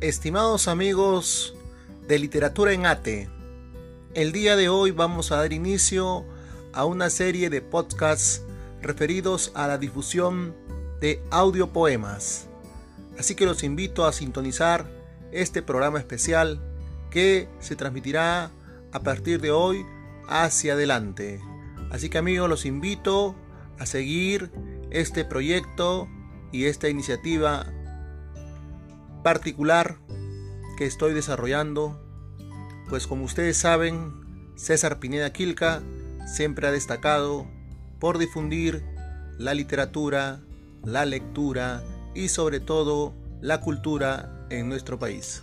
Estimados amigos de Literatura en Ate, el día de hoy vamos a dar inicio a una serie de podcasts referidos a la difusión de audiopoemas. Así que los invito a sintonizar este programa especial que se transmitirá a partir de hoy hacia adelante. Así que amigos, los invito a seguir este proyecto y esta iniciativa particular que estoy desarrollando, pues como ustedes saben, César Pineda Quilca siempre ha destacado por difundir la literatura, la lectura y sobre todo la cultura en nuestro país.